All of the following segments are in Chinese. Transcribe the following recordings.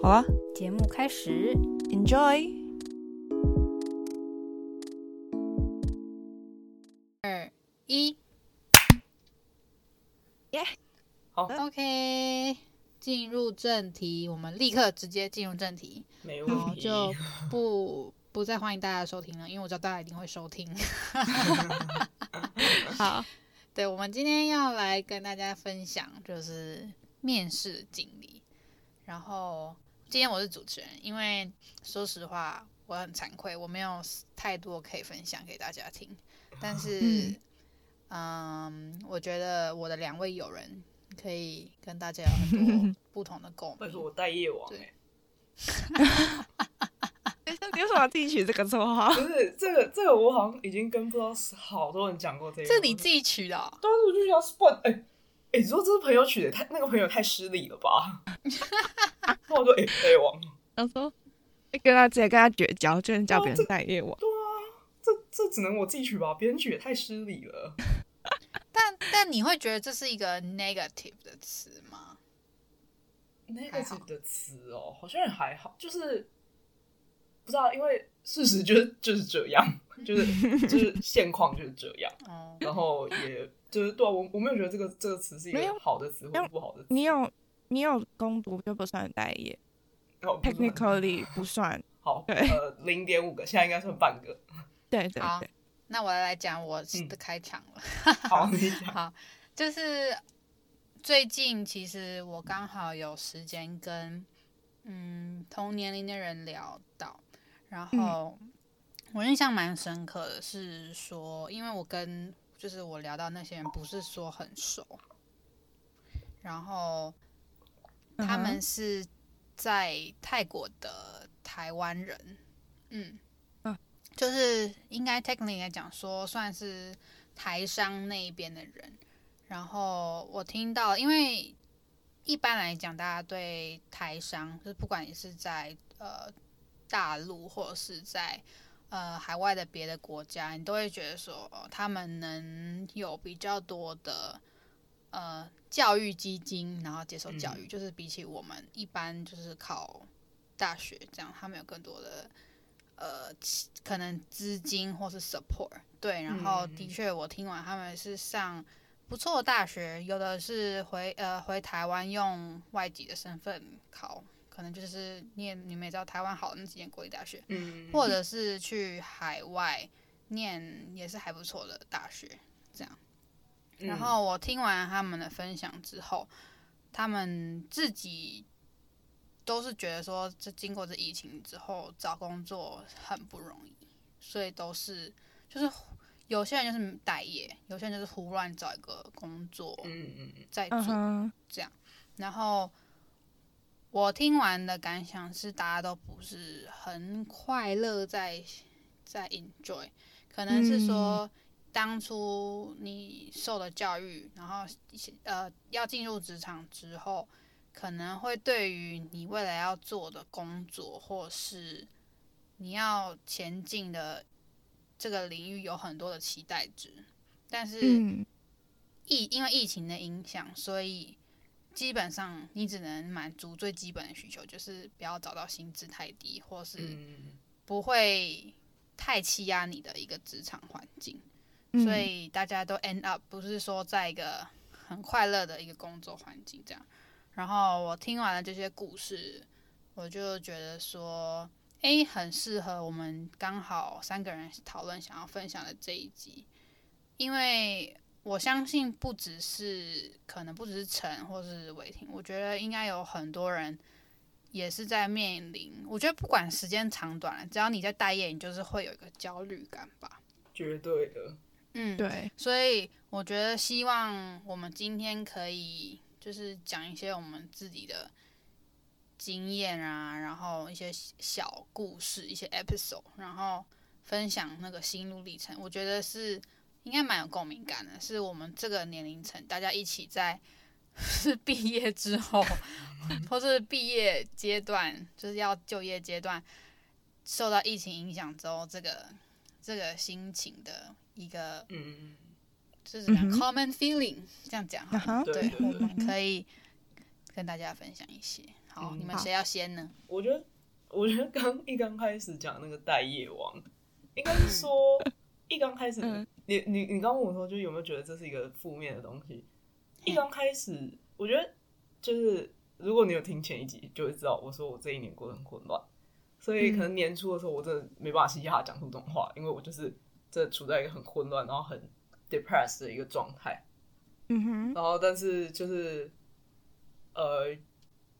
好啊，节目开始，Enjoy。二一，耶，好，OK，进入正题，我们立刻直接进入正题，没问题，就不不再欢迎大家收听了，因为我知道大家一定会收听。好，对，我们今天要来跟大家分享就是面试的经历，然后。今天我是主持人，因为说实话我很惭愧，我没有太多可以分享给大家听。但是，嗯，嗯，我觉得我的两位友人可以跟大家有很多不同的共鸣。但是我待业王，对。你为什么要自己取这个绰号？不是这个，这个我好像已经跟不知道好多人讲过这个。这你自己取的？当时我就想 spot，哎哎，你说这是朋友取的，太那个朋友太失礼了吧？那我说，哎、欸，待业王。他说，跟他直接跟他绝交，就能叫别人待业王。对啊，这这只能我自己取吧，别人取也太失礼了。但但你会觉得这是一个 negative 的词吗？negative 的词哦，好像也还好，就是不知道，因为事实就是就是这样，就是就是现况就是这样。嗯，然后也就是对啊，我我没有觉得这个这个词是一个好的词或者不好的词。你有。你有攻读就不算待业，technically 不算。好，对，呃，零点五个，现在应该算半个。对对对，好，那我来讲我的开场了。嗯、好，你讲。好，就是最近其实我刚好有时间跟嗯同年龄的人聊到，然后我印象蛮深刻的是说，因为我跟就是我聊到那些人不是说很熟，然后。他们是在泰国的台湾人，嗯，就是应该 technically 来讲说算是台商那一边的人。然后我听到，因为一般来讲，大家对台商，就是不管你是在呃大陆或者是在呃海外的别的国家，你都会觉得说他们能有比较多的。呃，教育基金，然后接受教育，嗯、就是比起我们一般就是考大学这样，他们有更多的呃可能资金或是 support。对，然后的确我听完他们是上不错的大学，有的是回呃回台湾用外籍的身份考，可能就是念你们也知道台湾好的那几间国立大学，嗯，或者是去海外念也是还不错的大学这样。然后我听完他们的分享之后，他们自己都是觉得说，这经过这疫情之后找工作很不容易，所以都是就是有些人就是待业，有些人就是胡乱找一个工作，嗯嗯在做这样。然后我听完的感想是，大家都不是很快乐在，在在 enjoy，可能是说。当初你受的教育，然后呃要进入职场之后，可能会对于你未来要做的工作，或是你要前进的这个领域有很多的期待值。但是疫因为疫情的影响，所以基本上你只能满足最基本的需求，就是不要找到薪资太低，或是不会太欺压你的一个职场环境。所以大家都 end up 不是说在一个很快乐的一个工作环境这样，然后我听完了这些故事，我就觉得说，诶，很适合我们刚好三个人讨论想要分享的这一集，因为我相信不只是可能不只是陈或是伟霆，我觉得应该有很多人也是在面临，我觉得不管时间长短，只要你在待业，你就是会有一个焦虑感吧，绝对的。嗯，对，所以我觉得希望我们今天可以就是讲一些我们自己的经验啊，然后一些小故事、一些 episode，然后分享那个心路历程，我觉得是应该蛮有共鸣感的，是我们这个年龄层大家一起在是毕业之后，或是毕业阶段，就是要就业阶段，受到疫情影响之后，这个这个心情的一个嗯，就是讲 common feeling，这样讲哈，对，我们可以跟大家分享一些。好，你们谁要先呢？我觉得，我觉得刚一刚开始讲那个待业王，应该是说一刚开始，你你你刚问我说，就有没有觉得这是一个负面的东西？一刚开始，我觉得就是如果你有听前一集，就会知道我说我这一年过得很混乱，所以可能年初的时候，我真的没办法嘻嘻哈哈讲出这种话，因为我就是这处在一个很混乱，然后很 depressed 的一个状态。嗯哼，然后但是就是呃，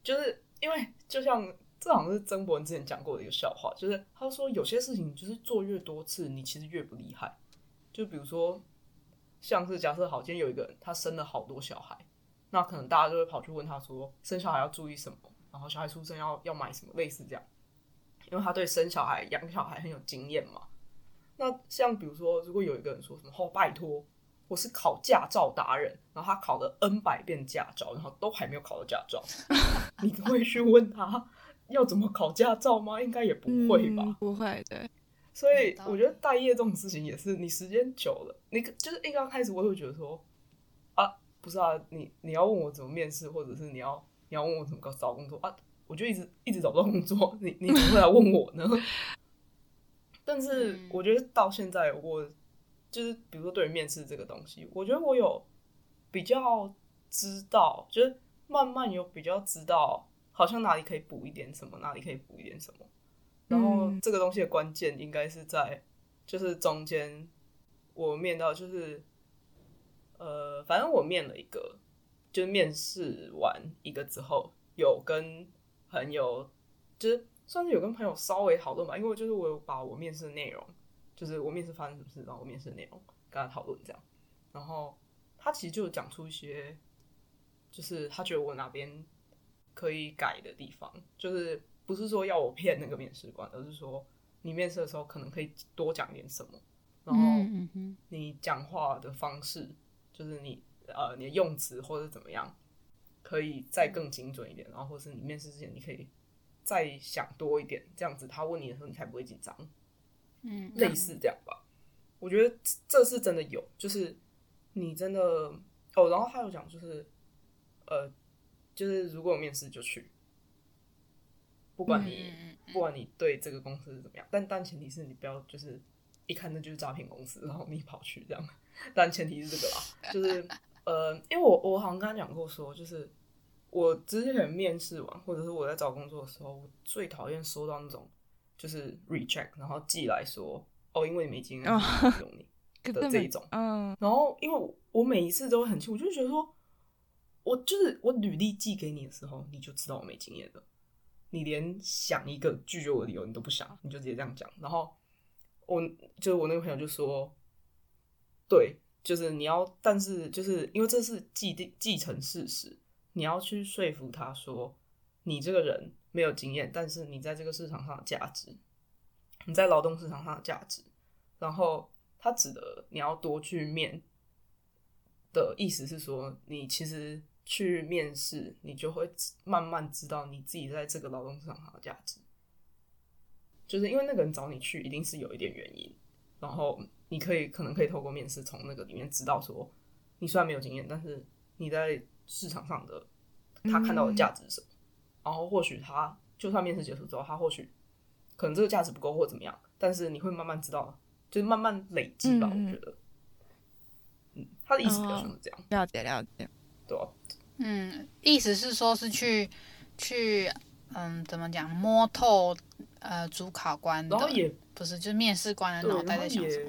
就是。因为就像这好像是曾博文之前讲过的一个笑话，就是他说有些事情就是做越多次，你其实越不厉害。就比如说，像是假设好，今天有一个人他生了好多小孩，那可能大家就会跑去问他说，生小孩要注意什么，然后小孩出生要要买什么，类似这样。因为他对生小孩、养小孩很有经验嘛。那像比如说，如果有一个人说什么“哦，拜托”。我是考驾照达人，然后他考了 N 百遍驾照，然后都还没有考到驾照。你会去问他要怎么考驾照吗？应该也不会吧？不会，对。所以我觉得待业这种事情也是，你时间久了，你就是一刚开始我会觉得说啊，不是啊，你你要问我怎么面试，或者是你要你要问我怎么找工作啊，我就一直一直找不到工作，你你怎么会来问我呢？但是我觉得到现在我。就是比如说，对于面试这个东西，我觉得我有比较知道，就是慢慢有比较知道，好像哪里可以补一点什么，哪里可以补一点什么。然后这个东西的关键应该是在，就是中间我面到就是，呃，反正我面了一个，就是面试完一个之后，有跟朋友，就是算是有跟朋友稍微讨论吧，因为就是我有把我面试的内容。就是我面试发生什么事，然后我面试的内容跟他讨论这样，然后他其实就讲出一些，就是他觉得我哪边可以改的地方，就是不是说要我骗那个面试官，而是说你面试的时候可能可以多讲点什么，然后你讲话的方式，就是你呃你的用词或者怎么样，可以再更精准一点，然后或是你面试之前你可以再想多一点，这样子他问你的时候你才不会紧张。嗯，类似这样吧，我觉得这是真的有，就是你真的哦，然后他有讲，就是呃，就是如果有面试就去，不管你不管你对这个公司是怎么样，但但前提是你不要就是一看那就是诈骗公司，然后你跑去这样，但前提是这个啦，就是呃，因为我我好像刚刚讲过说，就是我之前面试完或者是我在找工作的时候，我最讨厌收到那种。就是 reject，然后寄来说，哦，因为你没经验，不用你 的这一种。嗯，然后因为我每一次都会很气，我就觉得说，我就是我履历寄给你的时候，你就知道我没经验的，你连想一个拒绝我的理由你都不想，你就直接这样讲。然后我就我那个朋友就说，对，就是你要，但是就是因为这是既定既成事实，你要去说服他说，你这个人。没有经验，但是你在这个市场上的价值，你在劳动市场上的价值，然后他指的你要多去面的意思是说，你其实去面试，你就会慢慢知道你自己在这个劳动市场上的价值，就是因为那个人找你去，一定是有一点原因，然后你可以可能可以透过面试从那个里面知道说，你虽然没有经验，但是你在市场上的他看到的价值是什么。嗯然后或许他就算面试结束之后，他或许可能这个价值不够或怎么样，但是你会慢慢知道，就是慢慢累积吧。嗯、我觉得，嗯，他的意思比较像是这样，哦、了解了解，对、啊、嗯，意思是说，是去去，嗯，怎么讲，摸透呃主考官的，然后也不是，就是面试官的脑袋在想什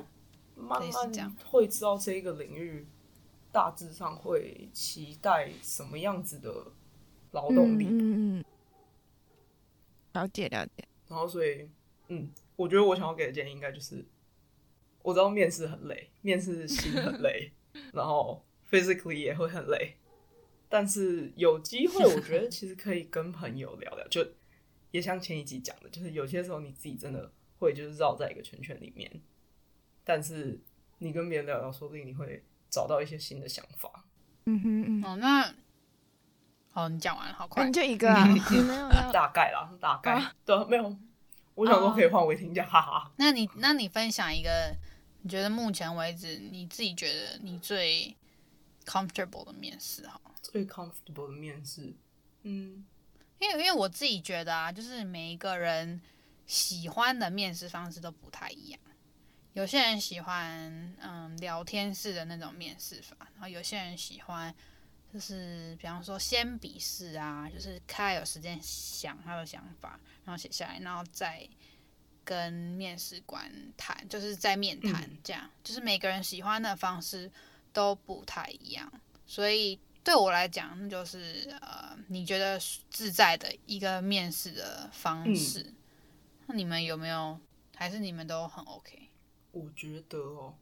么，慢慢会知道这一个领域大致上会期待什么样子的。劳动力，嗯嗯，了解了解。然后，所以，嗯，我觉得我想要给的建议应该就是，我知道面试很累，面试心很累，然后 physically 也会很累，但是有机会，我觉得其实可以跟朋友聊聊，就也像前一集讲的，就是有些时候你自己真的会就是绕在一个圈圈里面，但是你跟别人聊聊，说不定你会找到一些新的想法。嗯哼嗯，哦，那，好，你讲完了，好快，你就一个啊，你没有 大概啦，大概，啊、对，没有，我想说可以换我听一下，哈哈。那你，那你分享一个，你觉得目前为止你自己觉得你最 comfortable 的面试哈？最 comfortable 的面试，嗯，因为因为我自己觉得啊，就是每一个人喜欢的面试方式都不太一样。有些人喜欢嗯聊天式的那种面试法，然后有些人喜欢就是比方说先笔试啊，就是他有时间想他的想法，然后写下来，然后再跟面试官谈，就是在面谈这样，嗯、就是每个人喜欢的方式都不太一样，所以。对我来讲，那就是呃，你觉得自在的一个面试的方式。嗯、那你们有没有？还是你们都很 OK？我觉得哦，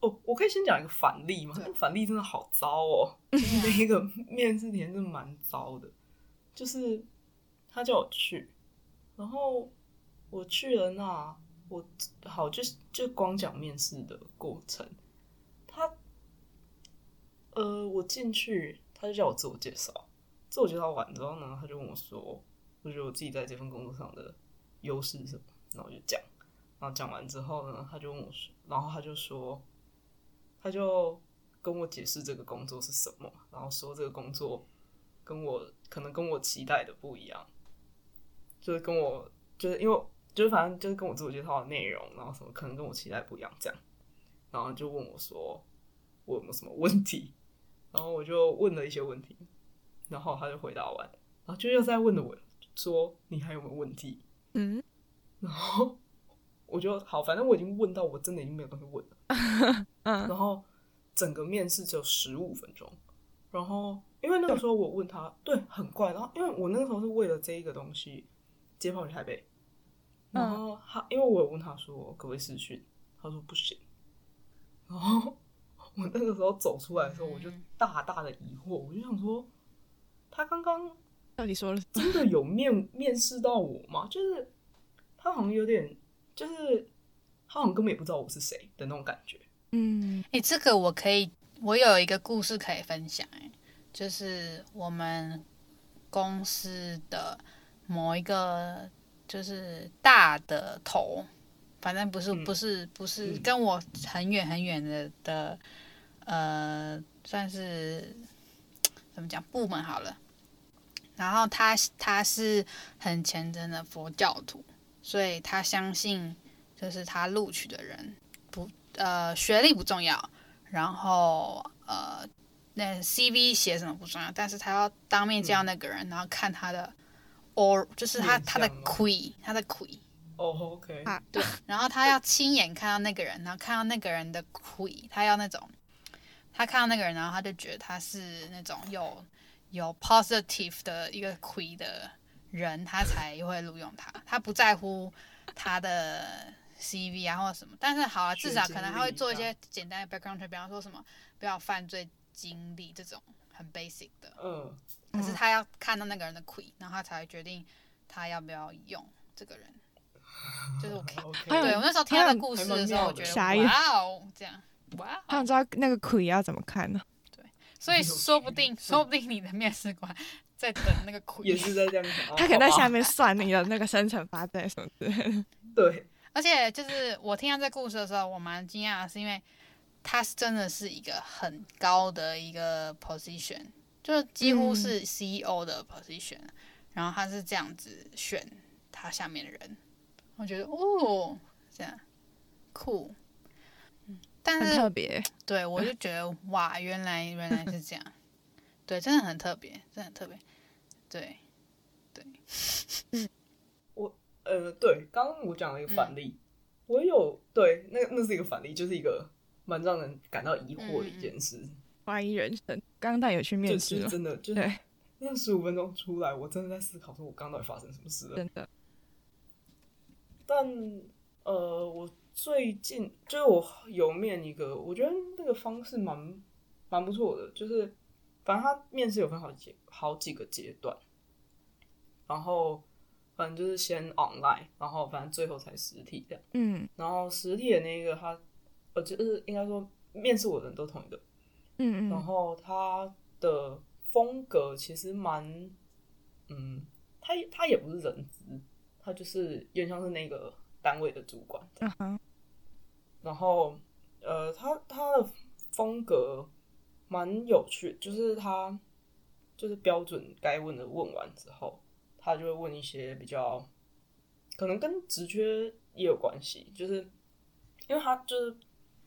哦，我可以先讲一个反例吗？那个反例真的好糟哦，那一个面试体验真的蛮糟的。就是他叫我去，然后我去了那，我好就就光讲面试的过程。呃，我进去，他就叫我自我介绍。自我介绍完之后呢，他就问我说：“我觉得我自己在这份工作上的优势是什么？”然后我就讲。然后讲完之后呢，他就问我说：“然后他就说，他就跟我解释这个工作是什么，然后说这个工作跟我可能跟我期待的不一样，就是跟我就是因为就是反正就是跟我自我介绍的内容，然后什么可能跟我期待不一样这样。然后就问我说，我有没有什么问题？”然后我就问了一些问题，然后他就回答完，然后就又再问了我说：“你还有没有问题？”嗯，然后我就好，反正我已经问到我真的已经没有东西问了。嗯，然后整个面试只有十五分钟，然后因为那个时候我问他，对，很怪。然后因为我那个时候是为了这一个东西接跑去台北，然后他因为我有问他说可不可以试训，他说不行，然后。我那个时候走出来的时候，我就大大的疑惑，我就想说，他刚刚到底说了真的有面 面试到我吗？就是他好像有点，就是他好像根本也不知道我是谁的那种感觉。嗯，哎、欸，这个我可以，我有一个故事可以分享。哎，就是我们公司的某一个就是大的头，反正不是、嗯、不是不是跟我很远很远的的。呃，算是 怎么讲部门好了。然后他他是很虔诚的佛教徒，所以他相信就是他录取的人不呃学历不重要，然后呃那 CV 写什么不重要，但是他要当面见到那个人，嗯、然后看他的 or 就是他他的亏他的亏哦、oh,，OK 啊对，然后他要亲眼看到那个人，然后看到那个人的亏，他要那种。他看到那个人，然后他就觉得他是那种有有 positive 的一个亏的人，他才会录用他。他不在乎他的 CV 啊或者什么，但是好啊，至少可能他会做一些简单的 background check，比方说什么不要犯罪经历这种很 basic 的。嗯。可是他要看到那个人的亏，然后他才会决定他要不要用这个人。就是我 看，Okay. 对我那时候听他的故事的时候，我觉得哇哦，这样。哇！他想知道那个亏要怎么看呢？对，所以说不定，说不定你的面试官在等那个亏，也是在这样 他可能在下面算你的那个生辰八字什么之类的。对，而且就是我听到这故事的时候，我蛮惊讶的，是因为他是真的是一个很高的一个 position，就几乎是 CEO 的 position，、嗯、然后他是这样子选他下面的人，我觉得哦，这样酷。但是很特别，对我就觉得哇，原来原来是这样，对，真的很特别，真的很特别，对，对，嗯，我呃，对，刚刚我讲了一个反例，嗯、我有对，那那是一个反例，就是一个蛮让人感到疑惑的一件事，怀疑人生。刚刚带有去面试，真的，就是对那十五分钟出来，我真的在思考，说我刚到底发生什么事了，真的。但呃，我。最近就是我有面一个，我觉得那个方式蛮蛮不错的，就是反正他面试有分好几好几个阶段，然后反正就是先 online，然后反正最后才实体这样。嗯，然后实体的那个他，呃，就是应该说面试我的人都同一个。嗯嗯，然后他的风格其实蛮，嗯，他他也不是人资，他就是有点像是那个单位的主管。嗯哼。然后，呃，他他的风格蛮有趣，就是他就是标准该问的问完之后，他就会问一些比较可能跟职缺也有关系，就是因为他就是。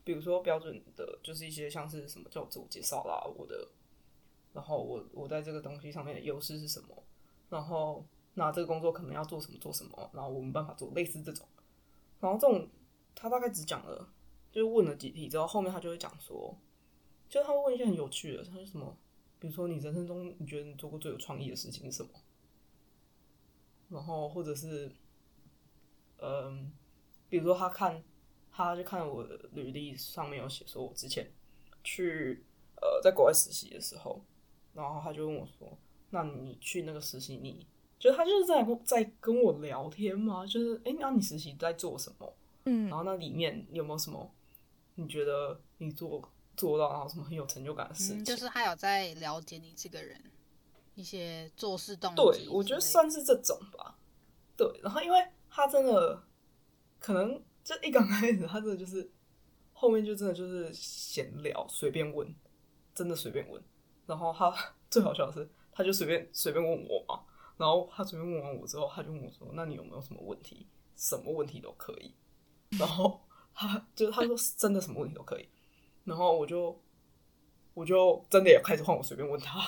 比如说标准的，就是一些像是什么叫自我介绍啦，我的，然后我我在这个东西上面的优势是什么，然后那这个工作可能要做什么做什么，然后我们办法做类似这种，然后这种他大概只讲了，就是问了几题之后，后面他就会讲说，就他会问一些很有趣的，他说什么，比如说你人生中你觉得你做过最有创意的事情是什么，然后或者是，嗯，比如说他看。他就看我的履历上面有写说，我之前去呃在国外实习的时候，然后他就问我说：“那你去那个实习，你就他就是在跟在跟我聊天嘛？就是哎，那你实习在做什么？嗯，然后那里面有没有什么你觉得你做做到然后什么很有成就感的事情？嗯，就是他有在了解你这个人一些做事动机。对，我觉得算是这种吧。对，然后因为他真的可能。就一刚开始，他真的就是后面就真的就是闲聊，随便问，真的随便问。然后他 最好笑的是，他就随便随便问我嘛。然后他随便问完我之后，他就问我说：“那你有没有什么问题？什么问题都可以。”然后他就他说：“真的什么问题都可以。”然后我就我就真的也开始换我随便问他。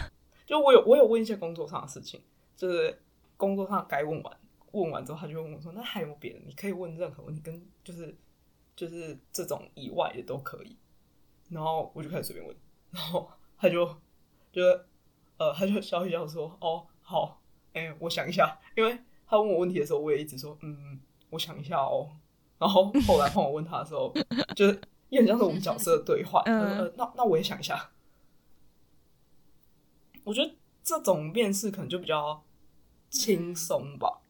就我有我有问一些工作上的事情，就是工作上该问完。问完之后，他就问我说：“那还有别的？你可以问任何问题，跟就是就是这种以外的都可以。”然后我就开始随便问，然后他就就呃，他就笑一笑说：“哦，好，我想一下。”因为他问我问题的时候，我也一直说：“嗯，我想一下哦。”然后后来换我问他的时候，就是也很像是我们角色的对话。呃，那那我也想一下。我觉得这种面试可能就比较轻松吧。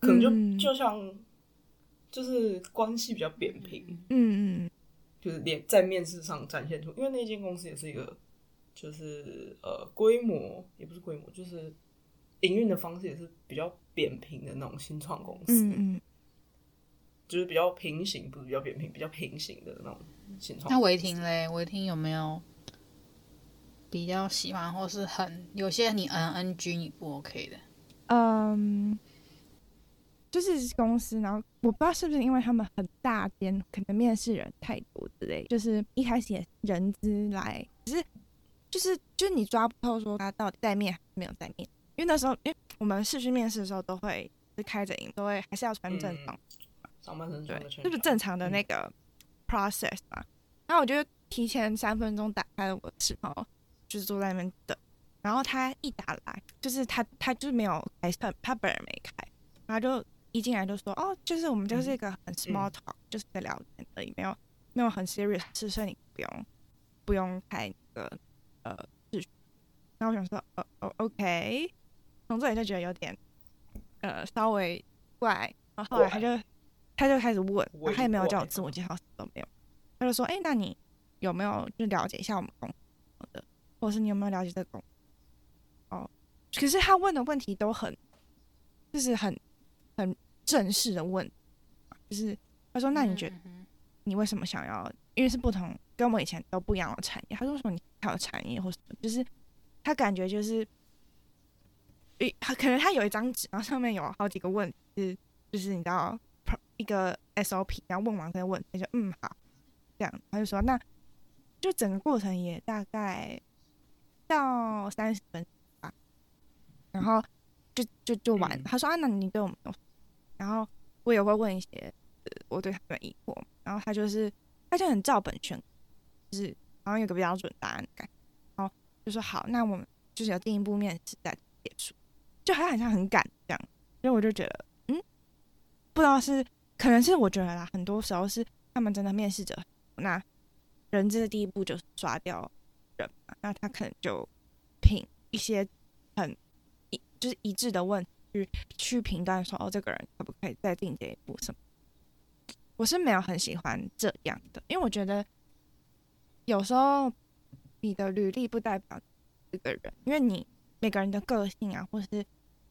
可能就就像，就是关系比较扁平，嗯嗯，就是连在面试上展现出，因为那间公司也是一个，就是呃规模也不是规模，就是营运的方式也是比较扁平的那种新创公司，嗯嗯，就是比较平行，不是比较扁平，比较平行的那种新创。那维婷嘞，维婷有没有比较喜欢，或是很有些你 NNG 你不 OK 的？嗯。就是公司，然后我不知道是不是因为他们很大间，可能面试人太多之类。就是一开始也人资来，只是就是就是你抓不透说他到底在面还是没有在面。因为那时候，因为我们市区面试的时候都会是开着影，都会还是要穿正装，上半身穿对，就是正常的那个 process 嘛。然后我就提前三分钟打开了我的视频，就是坐在那边等。然后他一打来，就是他他就是没有开，他他本人没开，然后就。一进来就说哦，就是我们就是一个很 small talk，、嗯、就是在聊天而已，没有没有很 serious，是所以你不用不用开那个呃视讯。然后我想说，哦哦，OK，从这里就觉得有点呃稍微怪。然后后来他就他就开始问，然后他也没有叫我自我介绍，都没有。他就说，哎，那你有没有就了解一下我们公司的，或者是你有没有了解这个公司？哦，可是他问的问题都很就是很。很正式的问，就是他说：“那你觉得你为什么想要？因为是不同，跟我们以前都不一样的产业。他说什么你跳产业或什么，就是他感觉就是，诶，可能他有一张纸，然后上面有好几个问题，就是你知道一个 SOP，然后问完再问，他就嗯好，这样他就说，那就整个过程也大概到三十分钟吧，然后就就就完。他说啊，那你对我们有。”然后我也会问一些，呃，我对他们疑惑，然后他就是，他就很照本宣，就是好像有个标准答案感，然后就说好，那我们就是有进一步面试再结束，就还好像很赶这样，所以我就觉得，嗯，不知道是可能是我觉得啦，很多时候是他们真的面试者，那人资的第一步就是刷掉人嘛，那他可能就凭一些很一就是一致的问去去评断说，哦，这个人可不可以再进这一步什么？我是没有很喜欢这样的，因为我觉得有时候你的履历不代表这个人，因为你每个人的个性啊，或是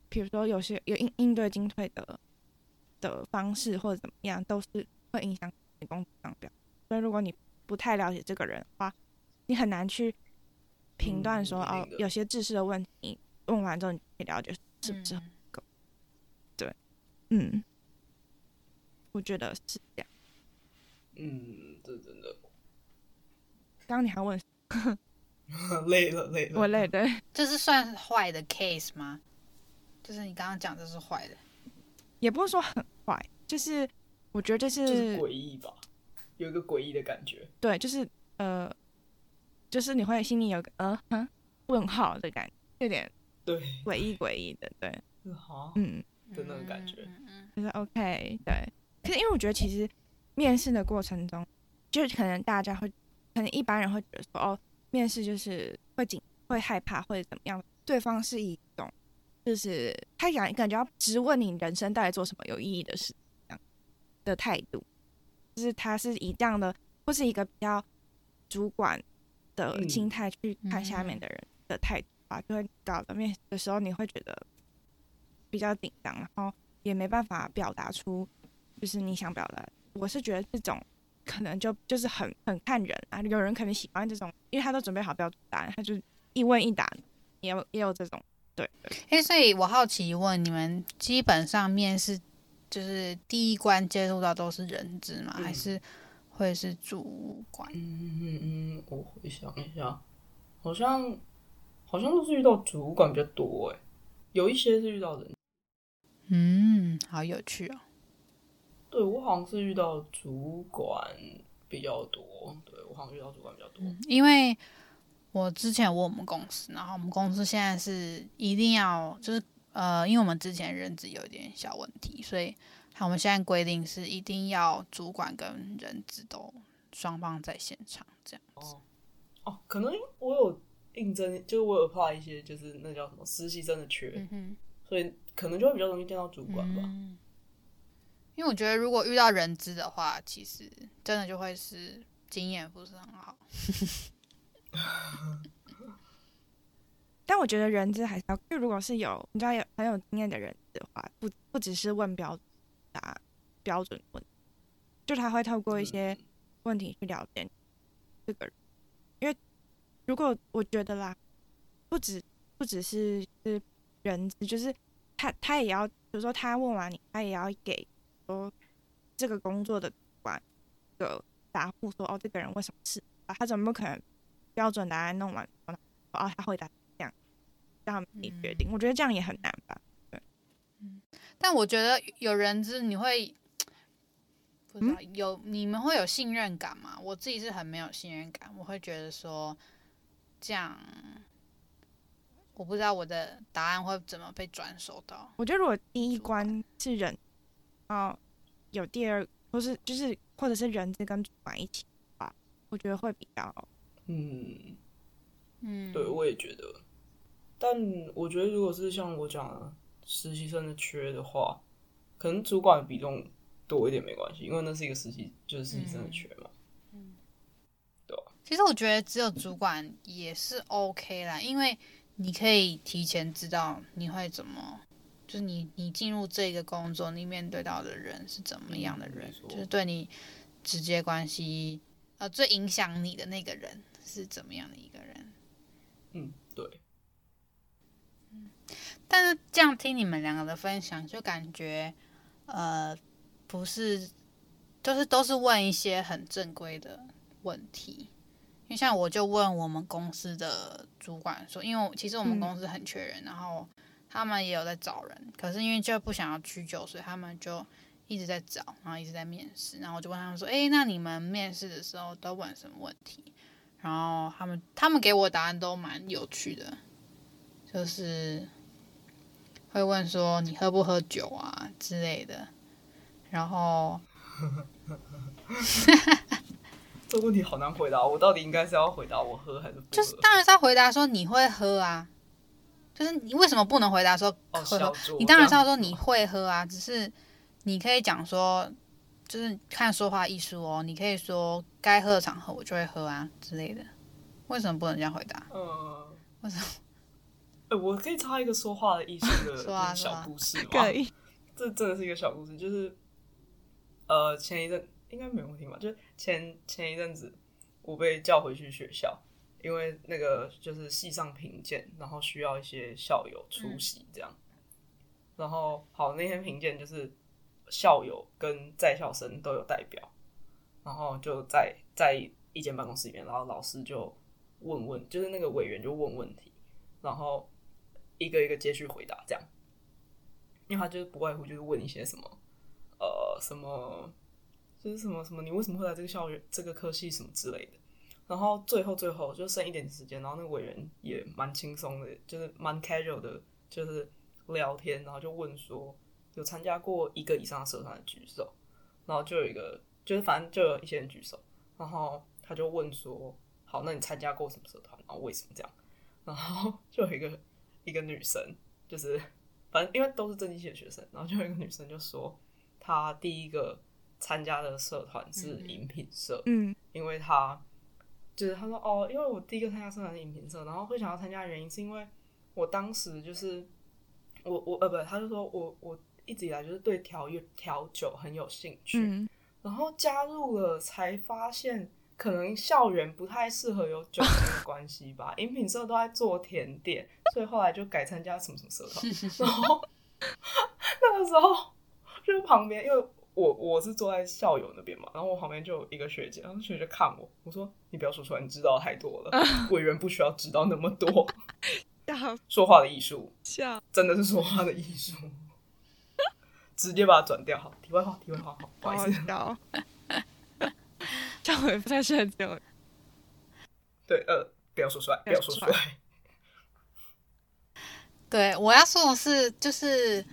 比如说有些有应应对进退的的方式或者怎么样，都是会影响你工作上表。所以如果你不太了解这个人的话，你很难去评断说、嗯、哦，有些知识的问题问完之后，你可以了解是不是很够、嗯。对，嗯，我觉得是这样。嗯，这真的。刚刚你还问？累了，累了。我累，对。这是算坏的 case 吗？就是你刚刚讲的是坏的，也不是说很坏，就是我觉得这是诡异吧。有一个诡异的感觉，对，就是呃，就是你会心里有个呃哼问号的感觉，有点对诡异诡异的，对，嗯的那种感觉，就是 OK，对。可是因为我觉得其实面试的过程中，就是可能大家会，可能一般人会觉得说，哦，面试就是会紧、会害怕或者怎么样，对方是一种，就是他想感觉要直问你人生到底做什么有意义的事，这样的态度。就是他是以这样的，或是一个比较主管的心态去看下面的人的态度吧，就会搞得面试的时候你会觉得比较紧张，然后也没办法表达出就是你想表达。我是觉得这种可能就就是很很看人啊，有人可能喜欢这种，因为他都准备好标准答案，他就一问一答，也有也有这种。对，哎，所以我好奇问你们，基本上面试。就是第一关接触到都是人质吗？嗯、还是会是主管？嗯嗯嗯，我回想一下，好像好像都是遇到主管比较多哎，有一些是遇到人。嗯，好有趣哦。对，我好像是遇到主管比较多，对，我好像遇到主管比较多。嗯、因为我之前问我们公司，然后我们公司现在是一定要就是。呃，因为我们之前人资有一点小问题，所以我们现在规定是一定要主管跟人资都双方在现场这样子。哦，哦，可能我有应征，就是我有 apply 一些，就是那叫什么实习生的缺，嗯，所以可能就会比较容易见到主管吧。嗯，因为我觉得如果遇到人资的话，其实真的就会是经验不是很好。但我觉得人资还是要，就如果是有你知道有很有经验的人的话，不不只是问标准答标准问，就他会透过一些问题去了解这个人，因为如果我觉得啦，不止不只是是人资，就是他他也要，比如说他问完你，他也要给说这个工作的主管的答复，说哦这个人为什么是啊？他怎么可能标准答案弄完，哦他回答这样。让你决定，我觉得这样也很难吧。对，嗯，但我觉得有人资你会不知道有你们会有信任感吗？我自己是很没有信任感，我会觉得说这样，我不知道我的答案会怎么被转手到。我觉得如果第一关是人，哦，有第二或是就是或者是人质跟主管一起的话，我觉得会比较嗯嗯，对，我也觉得。但我觉得，如果是像我讲实习生的缺的话，可能主管比重多一点没关系，因为那是一个实习，就是实习生的缺嘛。嗯，对。其实我觉得只有主管也是 OK 啦，因为你可以提前知道你会怎么，就是你你进入这个工作，你面对到的人是怎么样的人，嗯，就是对你直接关系，呃，最影响你的那个人是怎么样的一个人。嗯，对。嗯但是这样听你们两个的分享，就感觉，呃，不是，就是都是问一些很正规的问题。因为像我就问我们公司的主管说，因为其实我们公司很缺人，嗯，然后他们也有在找人，可是因为就不想要屈就，所以他们就一直在找，然后一直在面试。然后我就问他们说，哎，那你们面试的时候都问什么问题？然后他们他们给我答案都蛮有趣的，就是。会问说你喝不喝酒啊之类的，然后，这个问题好难回答，我到底应该是要回答我喝还是不喝？就是当然是要回答说你会喝啊，就是你为什么不能回答说喝？哦、你当然是要说你会喝啊，只是你可以讲说，就是看说话艺术哦，你可以说该喝的场合我就会喝啊之类的。为什么不能这样回答？嗯，为什么？哎、欸，我可以插一个说话的艺术的 小故事吗？可以，这真的是一个小故事，就是呃，前一阵应该没问题吧？就前前一阵子，我被叫回去学校，因为那个就是系上评鉴，然后需要一些校友出席这样。嗯、然后好，那天评鉴就是校友跟在校生都有代表，然后就在在一间办公室里面，然后老师就问问，就是那个委员就问问题，然后。一个一个接续回答，这样，因为他就是不外乎就是问一些什么，呃，什么，就是什么什么，你为什么会来这个校园这个科系什么之类的。然后最后最后就剩一点时间，然后那个委员也蛮轻松的，就是蛮 casual 的，就是聊天，然后就问说有参加过一个以上的社团的举手，然后就有一个就是反正就有一些人举手，然后他就问说，好，那你参加过什么社团？然后为什么这样？然后就有一个。一个女生，就是反正因为都是政经系的学生，然后就有一个女生就说，她第一个参加的社团是饮品社，嗯，因为她就是她说哦，因为我第一个参加社团是饮品社，然后会想要参加的原因是因为我当时就是我我呃不，她就说我我一直以来就是对调调酒很有兴趣，嗯，然后加入了才发现。可能校园不太适合有酒精的关系吧，饮品社都在做甜点，所以后来就改参加什么什么社团。然后那个时候就是旁边，因为我我是坐在校友那边嘛，然后我旁边就有一个学姐，然后学姐就看我，我说你不要说出来，你知道太多了，委员不需要知道那么多。说话的艺术，真的是说话的艺术，直接把它转掉。好，题外话，题外话，好，不好意思。这样也不太适合这样。对，呃，不要说出来，不要说出来。对，我要说的是，就是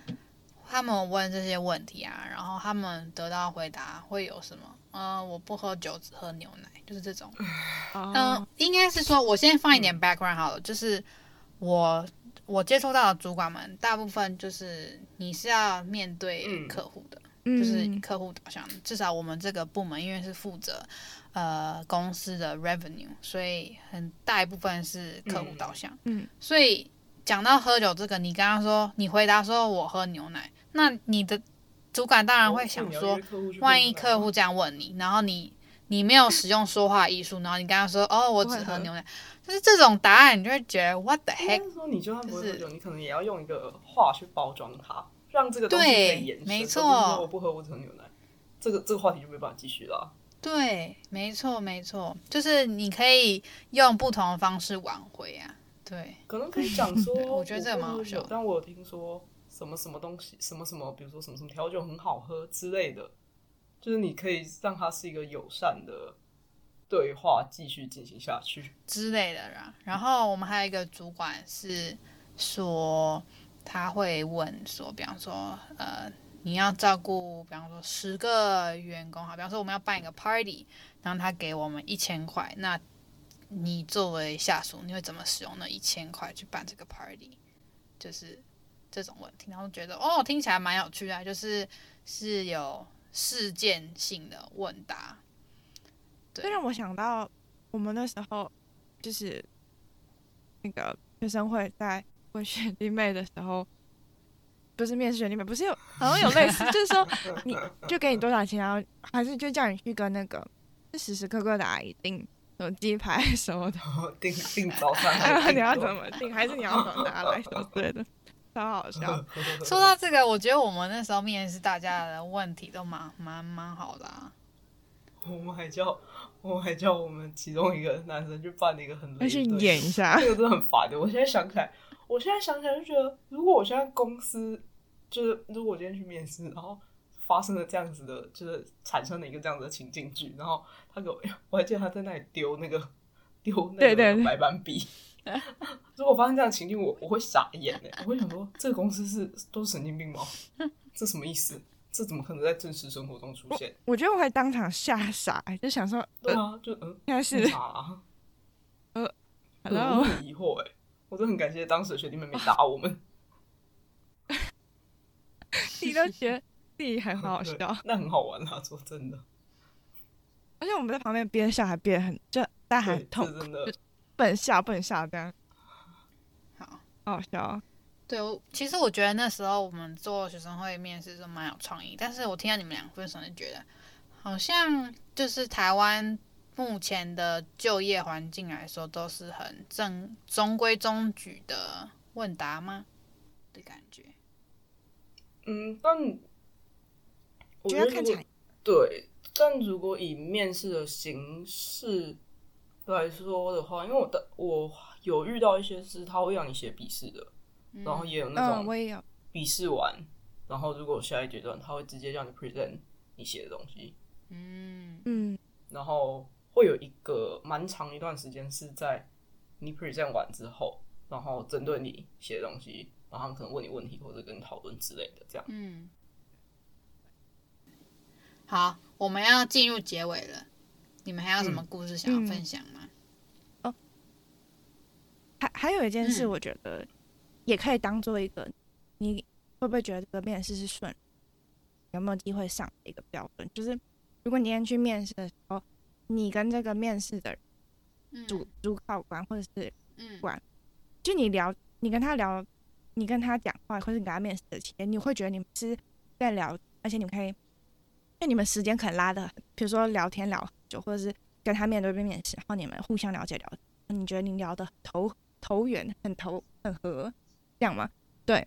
他们问这些问题啊，然后他们得到回答会有什么？呃，我不喝酒，只喝牛奶，就是这种。嗯、呃，应该是说，我先放一点 background 好了，就是我我接触到的主管们，大部分就是你是要面对客户的。嗯就是客户导向，至少我们这个部门因为是负责呃公司的 revenue，所以很大一部分是客户导向。嗯，所以讲到喝酒这个，你刚刚说你回答说我喝牛奶，那你的主管当然会想说，万一客户这样问你，然后你你没有使用说话艺术，然后你跟他说哦我只喝牛奶，就是这种答案，你就会觉得 what the heck？说你就算不会喝酒，你可能也要用一个话去包装它。让这个东西可以延伸，没错，我不喝我只喝牛奶，这个这个话题就没办法继续了。对，没错，没错，就是你可以用不同的方式挽回啊。对，可能可以讲说，我觉得这个蛮好笑。但我有听说什么什么东西，什么什么，比如说什么什么调酒很好喝之类的，就是你可以让它是一个友善的对话，继续进行下去之类的啦。然后我们还有一个主管是说。他会问说，比方说，呃，你要照顾，比方说十个员工，哈，比方说我们要办一个 party，然后他给我们一千块，那你作为下属，你会怎么使用那一千块去办这个 party？就是这种问题，然后觉得哦，听起来蛮有趣的，就是是有事件性的问答。这让我想到我们那时候就是那个学生会在。问学弟妹的时候，不是面试学弟妹，不是有 好像有类似，就是说 你就给你多少钱，然后还是就叫你去跟那个时时刻刻的阿姨订有鸡排什么的，订订早餐，你要怎么订，还是你要怎么拿来什么之类的，超好笑。说到这个，我觉得我们那时候面试大家的问题都蛮蛮蛮好的啊。我们还叫我们还叫我们其中一个男生去扮一个很累，去演一下，这个真的很烦的。我现在想起来。我现在想起来就觉得，如果我现在公司就是，如果我今天去面试，然后发生了这样子的，就是产生了一个这样子的情境剧，然后他给我，我还记得他在那里丢那个丢那个白板笔。如果发生这样的情境，我我会傻眼哎，我会想说，这个公司是都是神经病吗？这什么意思？这怎么可能在真实生活中出现？我，我觉得我会当场吓傻，就想说，对啊，就嗯，应该是，啊、呃，Hello，我很疑惑哎，我都很感谢当时的学弟妹没打我们，你都觉得自己还很好笑，那很好玩啊，说真的。而且我们在旁边边笑还边很，就大家还很痛，真的不能笑，不能笑，这样好，好好笑。对，我其实我觉得那时候我们做学生会面试是蛮有创意，但是我听到你们两个分享就觉得，好像就是台湾目前的就业环境来说，都是很正中规中矩的问答吗的感觉？嗯，但我觉得看起来对。但如果以面试的形式来说的话，因为我的我有遇到一些是他会让你写笔试的，嗯、然后也有那种我也有。笔试完，然后如果下一阶段他会直接让你 present 你写的东西，嗯。嗯，然后会有一个蛮长一段时间是在你 present 完之后，然后针对你写的东西，然后他们可能问你问题或者跟你讨论之类的这样，嗯。好，我们要进入结尾了。你们还有什么故事想要分享还还有一件事，我觉得也可以当做一个，嗯、你会不会觉得这个面试是顺，有没有机会上的一个标准？就是如果你今天去面试的时候，你跟这个面试的主、嗯、主考官或者是官，嗯、就你聊，你跟他聊，你跟他讲话，或者你跟他面试的期间，你会觉得你们是在聊，而且你们可以。因为你们时间可能拉的，比如说聊天聊很久，或者是跟他面对面面试，然后你们互相了解了解，你觉得你聊的投投缘，很投很合，这样吗？对，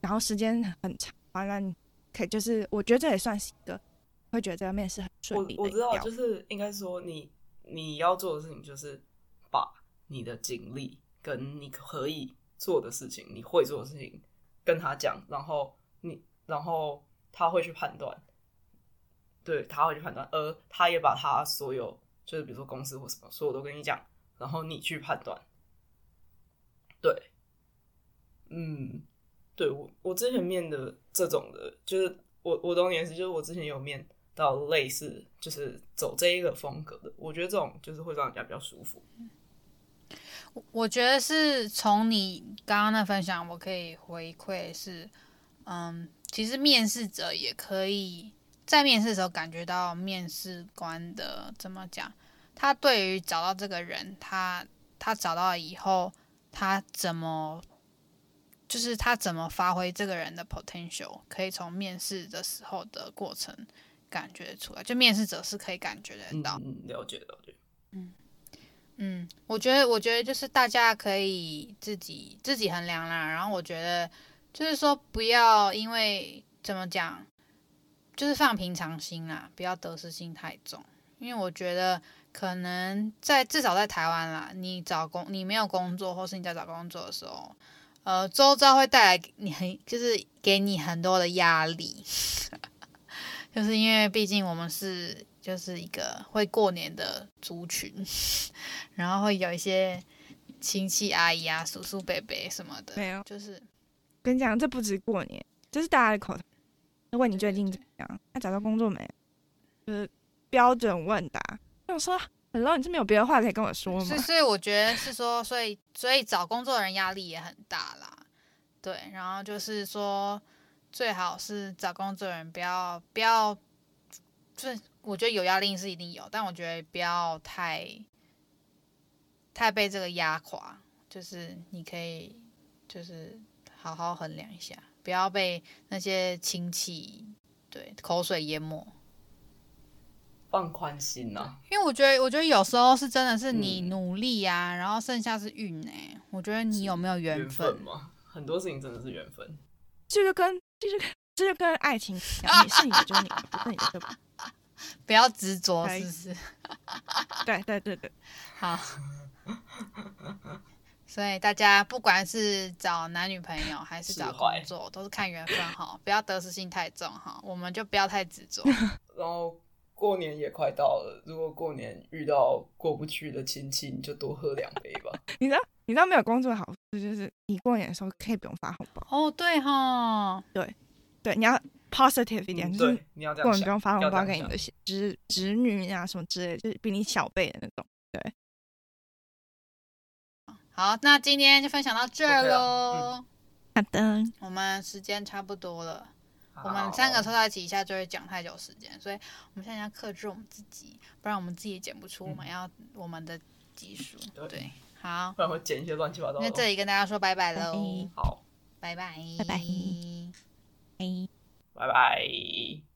然后时间很长，完了你可以就是，我觉得这也算是一个会觉得这个面试很顺利。我我知道，就是应该说你你要做的事情就是把你的经历跟你可以做的事情，你会做的事情跟他讲，然后你然后他会去判断。对，他会去判断，而他也把他所有，就是比如说公司或什么，所有都跟你讲，然后你去判断。对，嗯，对我我之前面的这种的，就是我我懂你意思，就是我之前有面到类似，就是走这一个风格的，我觉得这种就是会让人家比较舒服。我觉得是从你刚刚那分享，我可以回馈是，嗯，其实面试者也可以。在面试的时候，感觉到面试官的怎么讲？他对于找到这个人，他他找到以后，他怎么就是他怎么发挥这个人的 potential，可以从面试的时候的过程感觉出来。就面试者是可以感觉得到，嗯，了解了解。嗯嗯，我觉得我觉得就是大家可以自己自己衡量啦。然后我觉得就是说不要因为怎么讲。就是放平常心啦，不要得失心太重。因为我觉得可能在至少在台湾啦，你找工你没有工作，或是你在找工作的时候，呃，周遭会带来你很就是给你很多的压力，就是因为毕竟我们是就是一个会过年的族群，然后会有一些亲戚阿姨啊、叔叔伯伯什么的，没有，就是跟你讲，这不止过年，这是大家的口头。问你最近怎么样？他找到工作没？就是标准问答。我说，Hello，你这边有别的话可以跟我说吗？所以，所以我觉得是说，所以，所以找工作的人压力也很大啦。对，然后就是说，最好是找工作的人不要不要，就是我觉得有压力是一定有，但我觉得不要太太被这个压垮。就是你可以，就是好好衡量一下。不要被那些亲戚对口水淹没，放宽心呐、啊。因为我觉得，我觉得有时候是真的是你努力啊，嗯、然后剩下是运哎。我觉得你有没有缘分？很多事情真的是缘分。这就跟这就跟这就跟爱情一样，你是你的就是你的，不是你的就不。不要执着，是不是？对对对对，好。所以大家不管是找男女朋友还是找工作，都是看缘分哈，不要得失心太重哈，我们就不要太执着。然后过年也快到了，如果过年遇到过不去的亲戚，你就多喝两杯吧。你知道，你知道没有工作好处就是你过年的时候可以不用发红包哦。对哈，对对，你要 positive 一点，就是你要这样根本不用发红包给你的侄侄侄女啊什么之类，就是比你小辈的那种。对，好，那今天就分享到这儿喽。Okay 嗯、好的，我们时间差不多了。好我们三个凑在一起一下就会讲太久时间，所以我们现在要克制我们自己，不然我们自己也剪不出我们要我们的集数。嗯、对，好，不然会剪一些乱七八糟。那这里跟大家说拜拜喽。好，拜拜，拜拜，拜拜。拜拜。